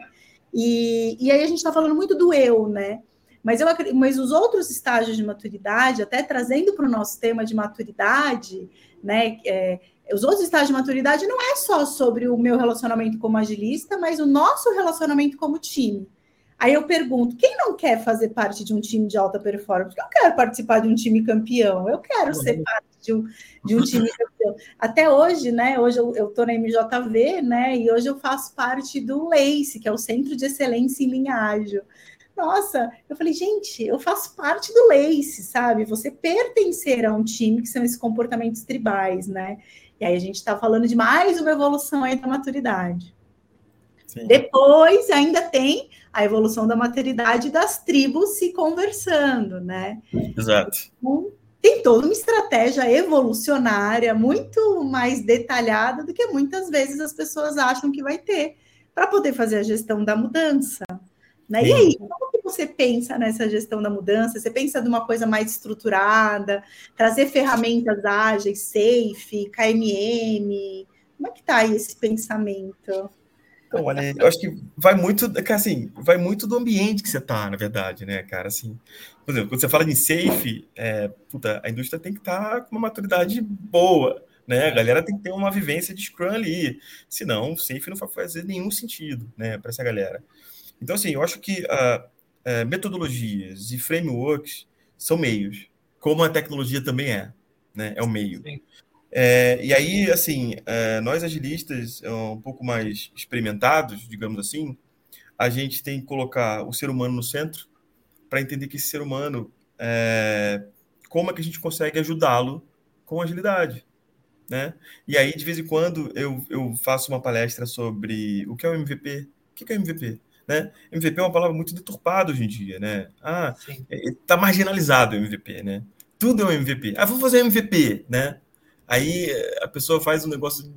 E, e aí a gente está falando muito do eu, né? Mas, eu, mas os outros estágios de maturidade, até trazendo para o nosso tema de maturidade, né? É, os outros estágios de maturidade não é só sobre o meu relacionamento como agilista, mas o nosso relacionamento como time. Aí eu pergunto: quem não quer fazer parte de um time de alta performance? Eu quero participar de um time campeão, eu quero ser uhum. parte de um, de um time campeão. Até hoje, né? Hoje eu estou na MJV, né? E hoje eu faço parte do LACE, que é o Centro de Excelência em Linha Ágil. Nossa, eu falei, gente, eu faço parte do Lace, sabe? Você pertencer a um time que são esses comportamentos tribais, né? E aí a gente está falando de mais uma evolução aí da maturidade. Sim. Depois ainda tem a evolução da maturidade das tribos se conversando, né? Exato. Então, tem toda uma estratégia evolucionária muito mais detalhada do que muitas vezes as pessoas acham que vai ter para poder fazer a gestão da mudança. Né? E aí, como você pensa nessa gestão da mudança? Você pensa de uma coisa mais estruturada, trazer ferramentas ágeis, safe, KMM? Como é que está aí esse pensamento? Então, olha, eu acho que vai muito, assim, vai muito do ambiente que você está, na verdade, né, cara? Assim, por exemplo, quando você fala de safe, é, puta, a indústria tem que estar tá com uma maturidade boa, né? A galera tem que ter uma vivência de Scrum ali, senão o safe não vai fazer nenhum sentido, né, para essa galera. Então, assim, eu acho que uh, uh, metodologias e frameworks são meios, como a tecnologia também é, né? É o meio. Sim. É, e aí, assim, é, nós agilistas, é, um pouco mais experimentados, digamos assim, a gente tem que colocar o ser humano no centro para entender que esse ser humano, é, como é que a gente consegue ajudá-lo com agilidade, né? E aí, de vez em quando, eu, eu faço uma palestra sobre o que é o MVP. O que é o MVP? Né? MVP é uma palavra muito deturpada hoje em dia, né? Ah, está é, marginalizado o MVP, né? Tudo é um MVP. Ah, vou fazer um MVP, né? Aí a pessoa faz um negócio de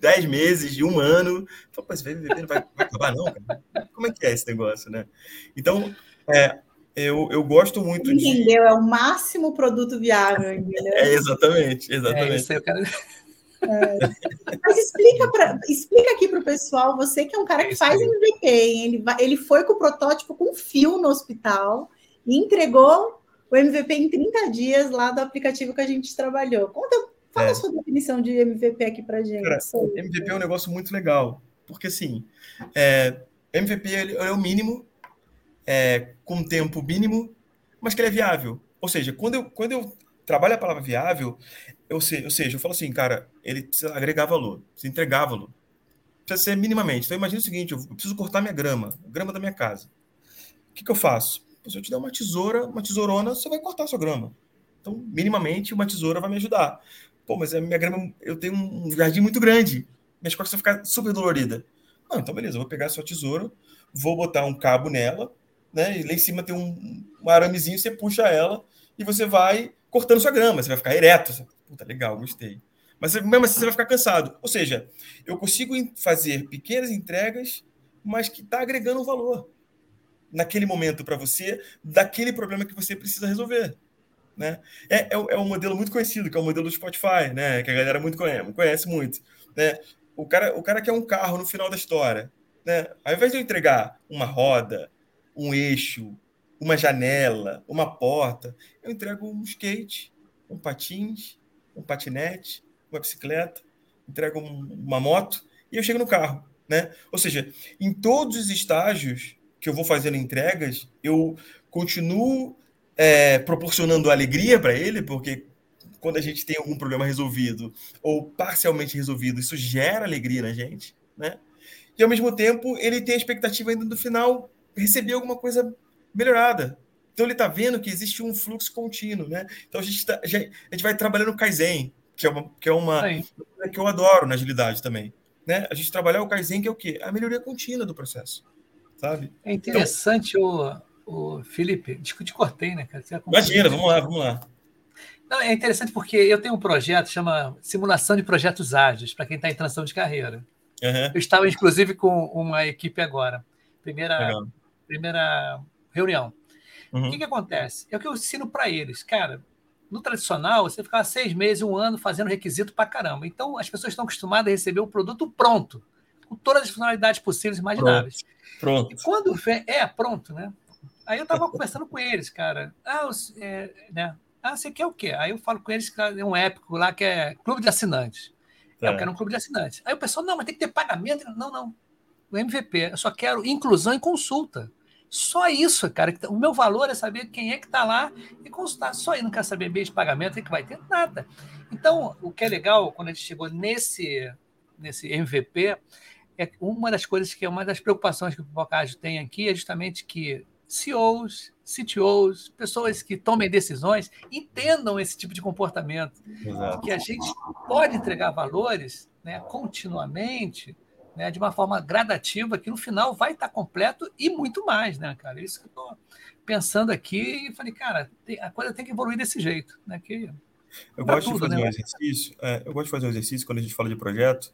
10 meses, de um ano. Fala, Pô, esse MVP não vai, vai acabar, não, cara? Como é que é esse negócio, né? Então, é, eu, eu gosto muito entendeu? de. Entendeu? É o máximo produto viável, entendeu? É, exatamente, exatamente. É isso, eu quero... É. Mas explica, pra, explica aqui para o pessoal, você que é um cara que faz MVP? Ele, ele foi com o protótipo com fio no hospital e entregou o MVP em 30 dias lá do aplicativo que a gente trabalhou. Conta Fala é. a sua definição de MVP aqui para gente. Cara, MVP é um negócio muito legal, porque assim, é, MVP é o mínimo, é, com tempo mínimo, mas que ele é viável. Ou seja, quando eu, quando eu trabalho a palavra viável, eu sei, ou seja, eu falo assim, cara, ele precisa agregar valor, precisa entregar valor. Precisa ser minimamente. Então, imagina o seguinte: eu preciso cortar minha grama, grama da minha casa. O que, que eu faço? Se eu te der uma tesoura, uma tesourona, você vai cortar a sua grama. Então, minimamente, uma tesoura vai me ajudar. Pô, mas a minha grama, eu tenho um jardim muito grande. Minhas costas vão ficar super dolorida. Ah, então beleza, eu vou pegar a sua tesoura, vou botar um cabo nela, né? E lá em cima tem um, um aramezinho, você puxa ela e você vai cortando sua grama, você vai ficar ereto. Puta, legal, gostei. Mas mesmo assim você vai ficar cansado. Ou seja, eu consigo fazer pequenas entregas, mas que está agregando valor naquele momento para você, daquele problema que você precisa resolver. Né? É, é, é, um modelo muito conhecido, que é o modelo do Spotify, né? que a galera muito conhece, conhece muito. Né? O, cara, o cara quer um carro no final da história. Né? Ao invés de eu entregar uma roda, um eixo, uma janela, uma porta, eu entrego um skate, um patins, um patinete, uma bicicleta, entrego um, uma moto e eu chego no carro. Né? Ou seja, em todos os estágios que eu vou fazendo entregas, eu continuo é, proporcionando alegria para ele, porque quando a gente tem algum problema resolvido ou parcialmente resolvido, isso gera alegria na gente, né? E ao mesmo tempo, ele tem a expectativa ainda do final receber alguma coisa melhorada. Então ele está vendo que existe um fluxo contínuo, né? Então a gente, tá, a gente vai trabalhando o Kaizen, que é uma, que é uma que eu adoro na agilidade também, né? A gente trabalhar o Kaizen que é o quê? A melhoria contínua do processo, sabe? É interessante então, o o Felipe, te cortei, né, cara? Imagina, vamos lá, vamos lá. Não, é interessante porque eu tenho um projeto chama Simulação de Projetos Ágeis, para quem está em transição de carreira. Uhum. Eu estava, inclusive, com uma equipe agora. Primeira, primeira reunião. Uhum. O que, que acontece? É o que eu ensino para eles. Cara, no tradicional, você ficava seis meses, um ano fazendo requisito para caramba. Então, as pessoas estão acostumadas a receber o produto pronto, com todas as funcionalidades possíveis e imagináveis. Pronto. pronto. E quando vem. É, pronto, né? Aí eu tava conversando com eles, cara. Ah, é, né? ah, você quer o quê? Aí eu falo com eles que é um épico lá que é clube de assinantes. É. Eu quero um clube de assinantes. Aí o pessoal, não, mas tem que ter pagamento. Não, não. O MVP, eu só quero inclusão e consulta. Só isso, cara. O meu valor é saber quem é que está lá e consultar. Só aí não quer saber meio de pagamento, que vai ter nada. Então, o que é legal quando a gente chegou nesse, nesse MVP, é uma das coisas que é uma das preocupações que o Bocage tem aqui é justamente que CEOs, CTOs, pessoas que tomem decisões, entendam esse tipo de comportamento. Exato. Que a gente pode entregar valores né, continuamente, né, de uma forma gradativa, que no final vai estar completo e muito mais, né, cara? Isso que eu estou pensando aqui e falei, cara, tem, a coisa tem que evoluir desse jeito, né? Que, eu gosto tudo, de fazer né? um exercício, é, eu gosto de fazer um exercício quando a gente fala de projeto,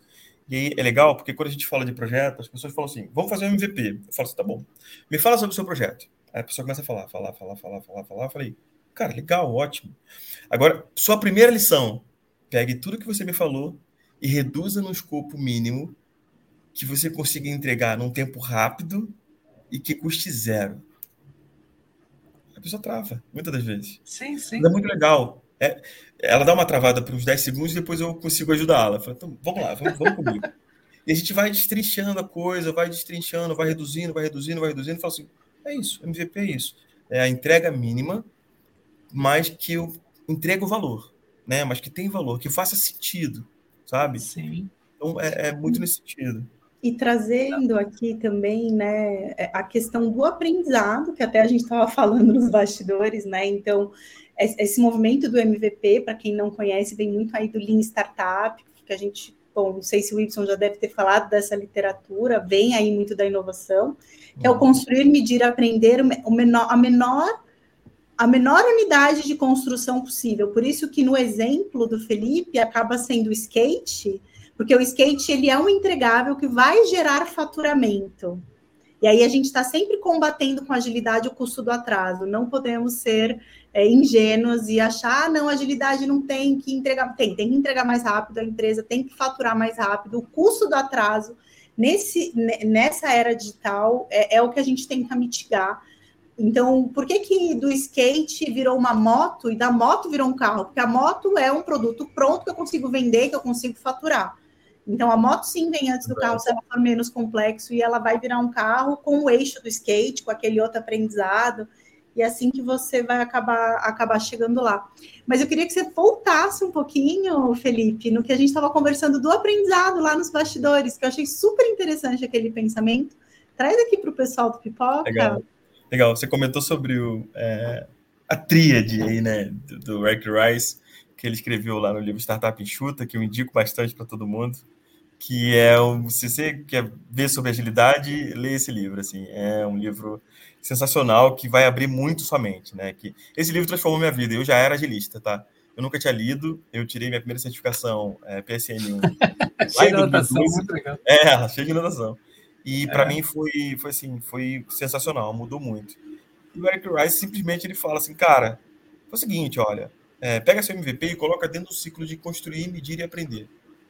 e aí é legal, porque quando a gente fala de projeto, as pessoas falam assim, vamos fazer um MVP. Eu falo assim, tá bom, me fala sobre o seu projeto. Aí a pessoa começa a falar, falar, falar, falar, falar, falar. Eu falei, cara, legal, ótimo. Agora, sua primeira lição, pegue tudo que você me falou e reduza no escopo mínimo que você consiga entregar num tempo rápido e que custe zero. A pessoa trava, muitas das vezes. Sim, sim. Mas é muito legal. É, ela dá uma travada por uns 10 segundos e depois eu consigo ajudá-la. Então, vamos lá, vamos, vamos comigo. E a gente vai destrinchando a coisa, vai destrinchando, vai reduzindo, vai reduzindo, vai reduzindo, e fala assim: é isso, MVP é isso. É a entrega mínima, mas que eu entrego valor, né? Mas que tem valor, que faça sentido, sabe? Sim. Então é, é muito nesse sentido. E trazendo aqui também, né, a questão do aprendizado, que até a gente estava falando nos bastidores, né? Então, esse movimento do MVP, para quem não conhece, vem muito aí do Lean Startup, que a gente, bom, não sei se o Wilson já deve ter falado dessa literatura, vem aí muito da inovação, que é o uhum. construir, medir, aprender o menor, a menor a menor unidade de construção possível. Por isso que no exemplo do Felipe acaba sendo o skate, porque o skate ele é um entregável que vai gerar faturamento. E aí a gente está sempre combatendo com agilidade o custo do atraso. Não podemos ser é, ingênuos e achar, ah, não, agilidade não tem que entregar, tem, tem que entregar mais rápido, a empresa tem que faturar mais rápido, o custo do atraso nesse, nessa era digital é, é o que a gente tenta mitigar. Então, por que, que do skate virou uma moto e da moto virou um carro? Porque a moto é um produto pronto que eu consigo vender, que eu consigo faturar. Então, a moto sim vem antes do carro, se ela for menos complexo, e ela vai virar um carro com o eixo do skate, com aquele outro aprendizado, e é assim que você vai acabar, acabar chegando lá. Mas eu queria que você voltasse um pouquinho, Felipe, no que a gente estava conversando do aprendizado lá nos bastidores, que eu achei super interessante aquele pensamento. Traz aqui para o pessoal do Pipoca. Legal. Legal. Você comentou sobre o, é, a tríade aí, né, do, do Rick Rice, que ele escreveu lá no livro Startup Enxuta, que eu indico bastante para todo mundo que é um, se você quer ver sobre agilidade, lê esse livro, assim, é um livro sensacional que vai abrir muito sua mente, né? Que esse livro transformou minha vida. Eu já era agilista, tá? Eu nunca tinha lido, eu tirei minha primeira certificação é, PSN1. cheio de anotação, muito legal. É, cheio de anotação. E para é. mim foi, foi assim, foi sensacional, mudou muito. E o Eric Rice simplesmente ele fala assim, cara, é o seguinte, olha, é, pega seu MVP e coloca dentro do ciclo de construir, medir e aprender.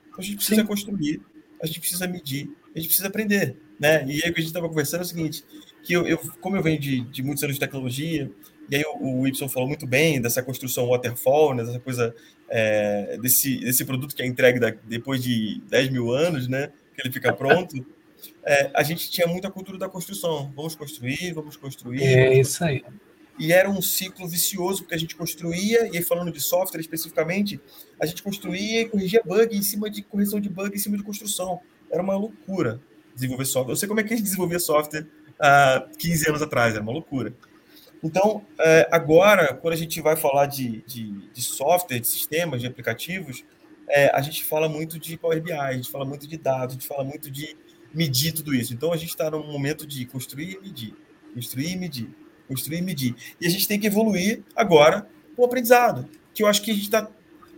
Então a gente precisa Sim. construir, a gente precisa medir, a gente precisa aprender, né? E aí o que a gente estava conversando é o seguinte, que eu, eu, como eu venho de, de muitos anos de tecnologia, e aí o, o Y falou muito bem dessa construção waterfall, né, dessa coisa, é, desse, desse produto que é entregue da, depois de 10 mil anos, né, que ele fica pronto, é, a gente tinha muita cultura da construção. Vamos construir, vamos construir. É vamos isso aí. E era um ciclo vicioso, porque a gente construía, e aí falando de software especificamente, a gente construía e corrigia bug em cima de correção de bug em cima de construção. Era uma loucura desenvolver software. Eu sei como é que a gente desenvolvia software há 15 anos atrás, era uma loucura. Então, é, agora, quando a gente vai falar de, de, de software, de sistemas, de aplicativos, é, a gente fala muito de Power BI, a gente fala muito de dados, a gente fala muito de medir tudo isso. Então, a gente está num momento de construir e medir, construir e medir, construir e medir. E a gente tem que evoluir agora com o aprendizado, que eu acho que a gente está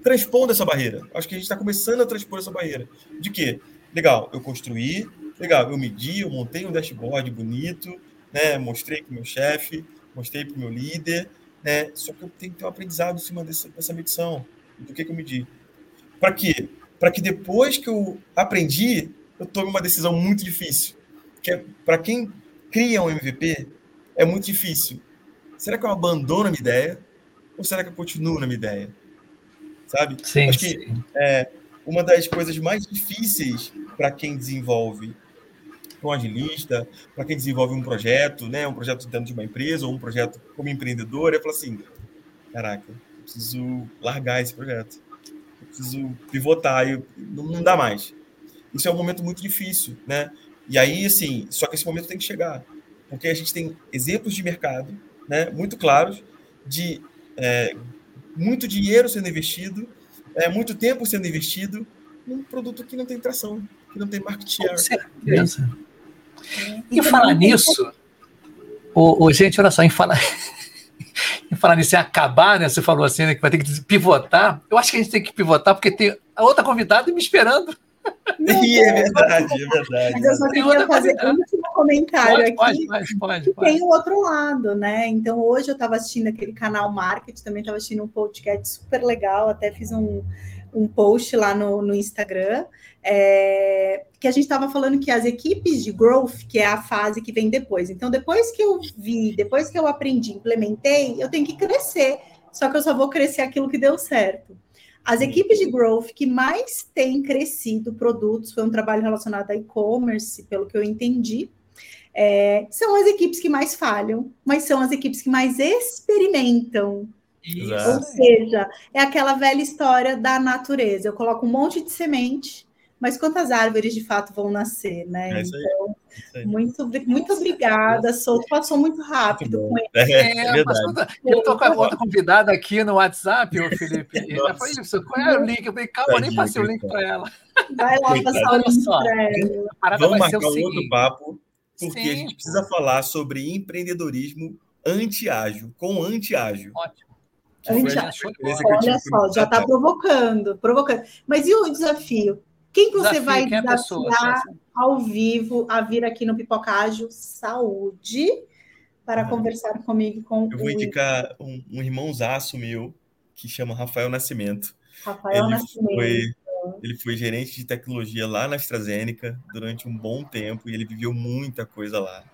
transpondo essa barreira. Acho que a gente está começando a transpor essa barreira. De quê? Legal, eu construí, legal, eu medi, eu montei um dashboard bonito, né? Mostrei para o meu chefe, mostrei para o meu líder, né? Só que eu tenho que ter um aprendizado em cima dessa, dessa medição. Do que, que eu medi? Para quê? Para que depois que eu aprendi, eu tome uma decisão muito difícil. Que é, para quem cria um MVP, é muito difícil. Será que eu abandono a minha ideia? Ou será que eu continuo na minha ideia? Sabe? Sim, Acho que é, uma das coisas mais difíceis para quem desenvolve um agilista, para quem desenvolve um projeto, né, um projeto dentro de uma empresa ou um projeto como empreendedor, é falar assim, caraca, eu preciso largar esse projeto, eu preciso pivotar, eu, não, não dá mais. Isso é um momento muito difícil, né? E aí, assim, só que esse momento tem que chegar, porque a gente tem exemplos de mercado, né, muito claros de é, muito dinheiro sendo investido, é, muito tempo sendo investido num produto que não tem tração, que não tem market share. Com certeza. É. E falar nisso, ô, ô, gente, olha só, em falar, em falar nisso, em acabar, né? Você falou assim, né, que vai ter que pivotar. Eu acho que a gente tem que pivotar, porque tem a outra convidada me esperando. E é verdade, é verdade. Mas eu só queria fazer um último comentário pode, aqui. Pode, pode, pode, Tem o outro lado, né? Então, hoje eu estava assistindo aquele canal Market, também estava assistindo um podcast super legal, até fiz um, um post lá no, no Instagram, é, que a gente estava falando que as equipes de growth, que é a fase que vem depois. Então, depois que eu vi, depois que eu aprendi, implementei, eu tenho que crescer. Só que eu só vou crescer aquilo que deu certo. As equipes de growth que mais têm crescido produtos, foi um trabalho relacionado a e-commerce, pelo que eu entendi, é, são as equipes que mais falham, mas são as equipes que mais experimentam. Isso. Ou seja, é aquela velha história da natureza. Eu coloco um monte de semente, mas quantas árvores de fato vão nascer, né? É então, muito, muito obrigada. Souto passou muito rápido muito com ele. É, é, é eu estou com a outra convidada aqui no WhatsApp, o Felipe. Ela foi isso. Qual é o link? Eu falei, calma, nem passei o link para ela. Vai lá passar o link para ela. Vamos marcar um outro papo, porque Sim. a gente precisa falar sobre empreendedorismo anti-ágil, com anti-ágil. Ótimo. Olha só, já está provocando, provocando. Mas e o desafio? Quem que você vai quem é desafiar ao vivo a vir aqui no Pipocágio Saúde para ah, conversar comigo com Eu vou indicar um, um irmãozaço meu que chama Rafael Nascimento. Rafael ele Nascimento. Foi, ele foi gerente de tecnologia lá na AstraZeneca durante um bom tempo e ele viveu muita coisa lá.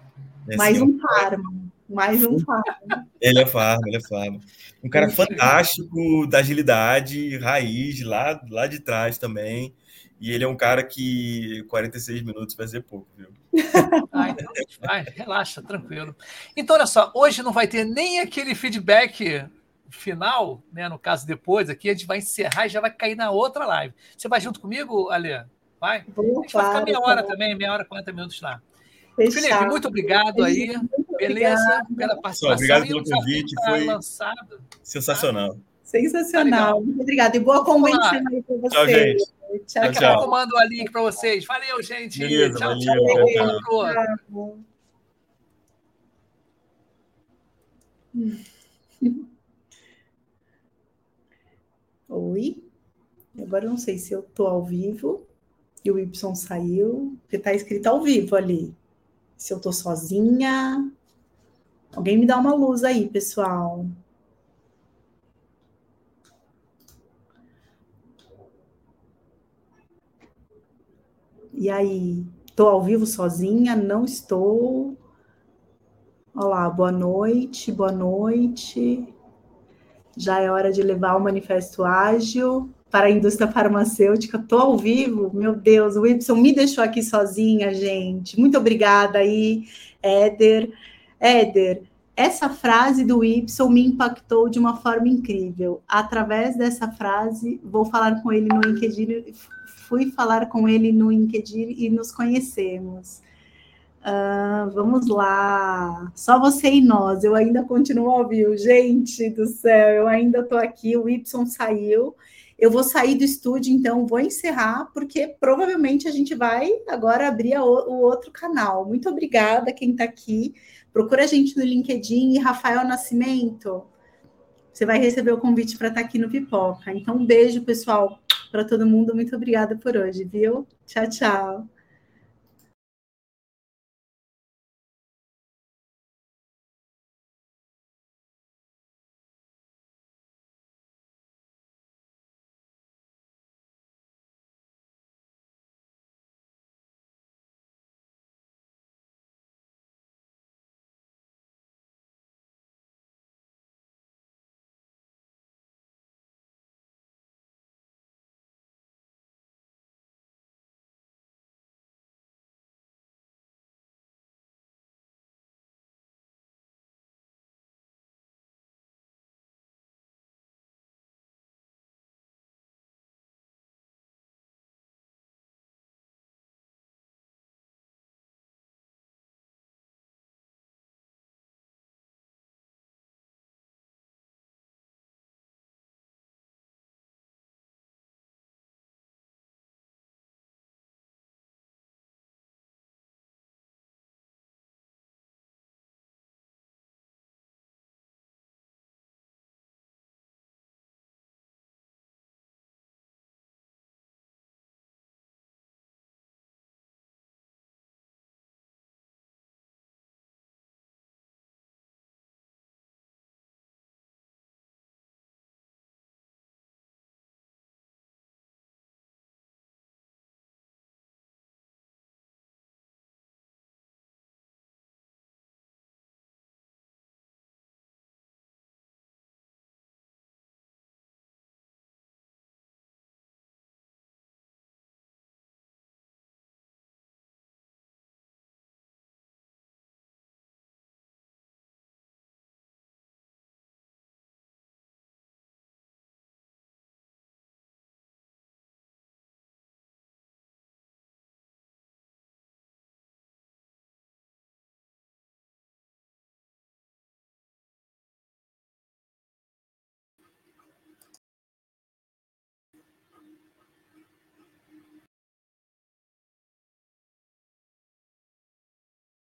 Mais assim, um farma. Mais um farma. Ele é farma, ele é farma. Um cara fantástico da agilidade, raiz, lá, lá de trás também. E ele é um cara que 46 minutos vai ser pouco, viu? Ah, então vai, relaxa, tranquilo. Então, olha só, hoje não vai ter nem aquele feedback final, né? No caso, depois aqui, a gente vai encerrar e já vai cair na outra live. Você vai junto comigo, Alê? Vai? Vou, a gente vai ficar meia hora também, meia hora, 40 minutos lá. Fechado. Felipe, muito obrigado aí. Muito Beleza? Obrigado. Pela participação. Obrigado pelo convite, foi lançado. sensacional. Sensacional. Tá muito obrigada. E boa convenção aí para vocês. Tchau, gente. Tchau, Daqui a pouco eu mando o link para vocês. Valeu, gente. Beleza, tchau, valeu, tchau. tchau. Oi. Agora eu não sei se eu tô ao vivo e o Y saiu, porque tá escrito ao vivo ali. Se eu tô sozinha. Alguém me dá uma luz aí, pessoal. E aí, estou ao vivo sozinha? Não estou. Olá, boa noite, boa noite. Já é hora de levar o manifesto ágil para a indústria farmacêutica. Estou ao vivo, meu Deus, o Y me deixou aqui sozinha, gente. Muito obrigada aí, Éder. Éder, essa frase do Y me impactou de uma forma incrível. Através dessa frase, vou falar com ele no LinkedIn fui falar com ele no LinkedIn e nos conhecemos. Uh, vamos lá, só você e nós, eu ainda continuo ao vivo, gente do céu, eu ainda estou aqui, o Y saiu, eu vou sair do estúdio, então vou encerrar, porque provavelmente a gente vai agora abrir a, o outro canal. Muito obrigada quem está aqui, procura a gente no LinkedIn, e Rafael Nascimento, você vai receber o convite para estar tá aqui no Pipoca. Então, um beijo, pessoal para todo mundo. Muito obrigada por hoje, viu? Tchau, tchau.